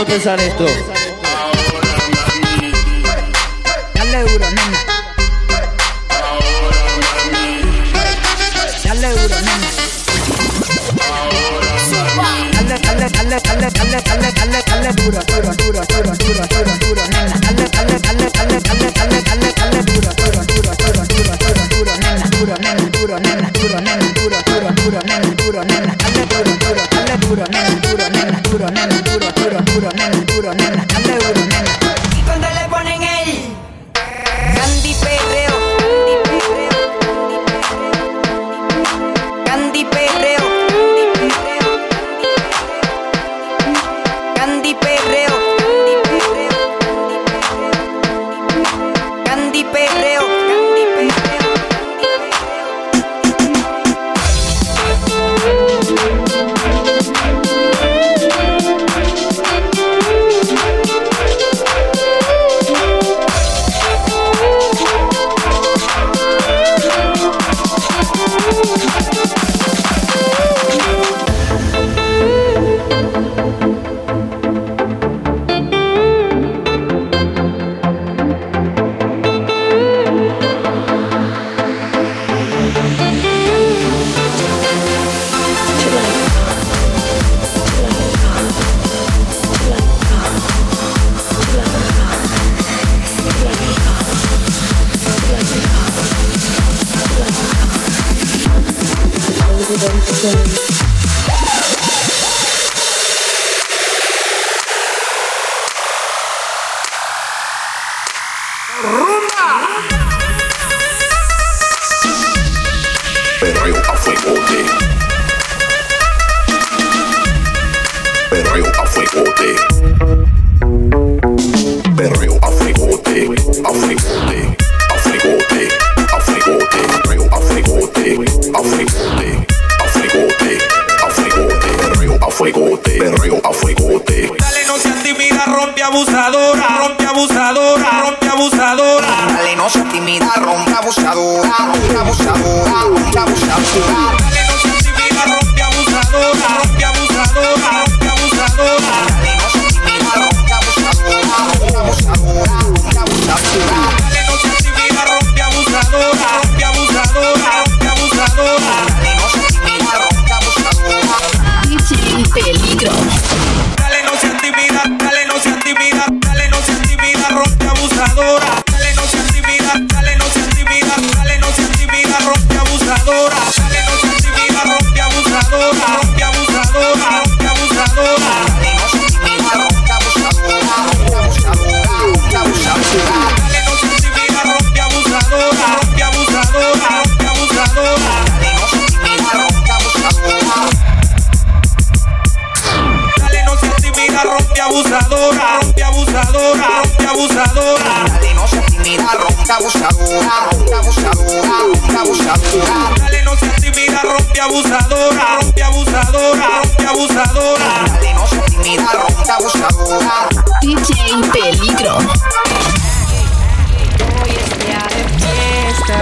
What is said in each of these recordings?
Vamos a empezar esto. Dale duro, nena. Dale duro, nena. Dale, dale, dale, dale, dale, dale, dale, dale duro, duro, duro, duro, duro, nena. Dale Perreo a fuegote. Perreo a fuegote. Perreo a fuegote. A no seas tímida, rompe abusadora, rompe abusadora, rompe abusadora. Dale, no tímida, rompe abusadora, rompe abusadora, rompe abusadora. Dale, no tímida, rompe abusadora, rompe abusadora, rompe abusadora. Dale, no tímida, rompe abusadora, rompe abusadora, rompe abusadora. Dale, no seas tímida, rompe abusadora. Peligro. Dale, rompe abusadora, rompe abusadora. Dale, no seas tímida, rompe abusadora, rompe abusadora, rompe abusadora. Dale, no seas tímida, rompe abusadora. DJ Peligro. Hoy es día de fiesta.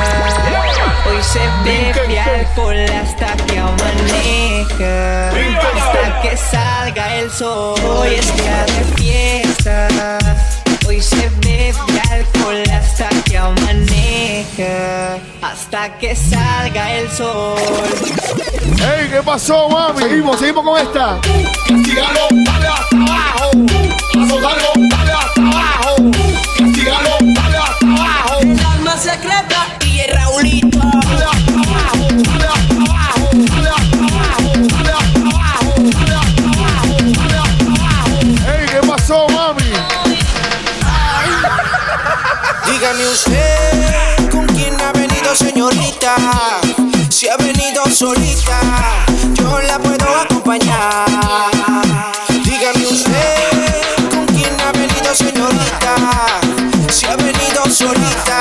Hoy se bebe alcohol hasta que amanezca. Hasta que salga el sol. Hoy es día de fiesta. Hoy se bebe alcohol hasta que amanezca. Hasta que salga el sol. ¡Ey! ¿Qué pasó, mami? Seguimos, seguimos con esta. Castigalo, dale hasta abajo. Azotalo, dale hasta abajo. Castigalo, dale hasta abajo. El alma secreta y el Raulito. Si ha venido solita, yo la puedo acompañar. Dígame usted con quién ha venido señorita. Si ha venido solita,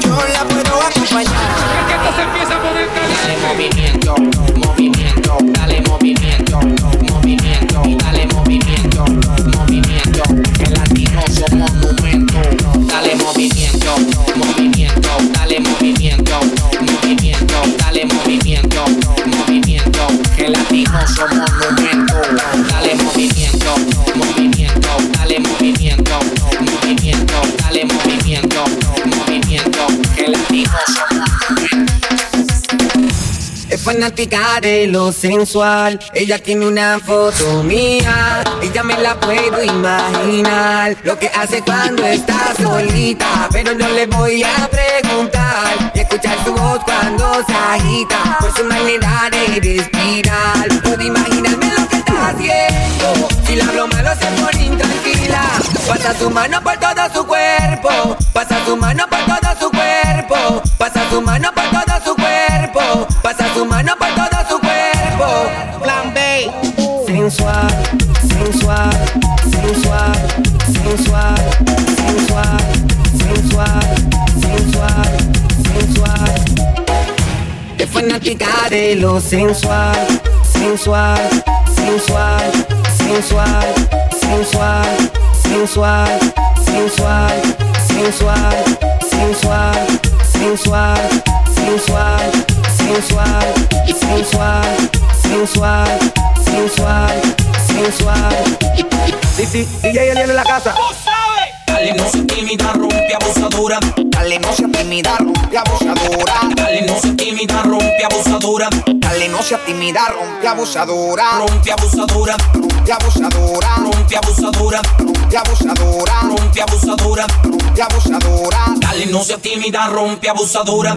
yo la puedo acompañar. Dale movimiento, movimiento, somos movimiento, dale movimiento, movimiento, dale movimiento, no movimiento, dale movimiento, no movimiento, que latinos somos es fanática de lo sensual, ella tiene una foto mía y ya me la puedo imaginar. Lo que hace cuando está solita, pero no le voy a preguntar. Y escuchar su voz cuando se agita por su manera de respirar. Pasa su mano por todo su cuerpo. Pasa su mano por todo su cuerpo. Pasa su mano por todo su cuerpo. Pasa su mano por todo su cuerpo. Plan B. Sensual, sensual, sensual, sensual, sensual, sensual, sensual, sensual. Es fanática de lo sensual, sensual, sensual, sensual, sensual, sensual, sensual, sensual, sensual, sensual, sensual, sensual, sensual, sensual, sensual, sensual. Sí, sí, DJ Eliel en la casa. Dale, no se tímida, rompe abusadora. Dale, no sea tímida, rompe abusadora. Dale, no se tímida, rompe abusadora. Dale, no sea tímida, rompe abusadora. Rompe abusadora. Rompe abusadora. Rompe abusadora. Rompe abusadora. Rompe abusadora. Rompe abusadora. Dale, no sea tímida, rompe abusadora.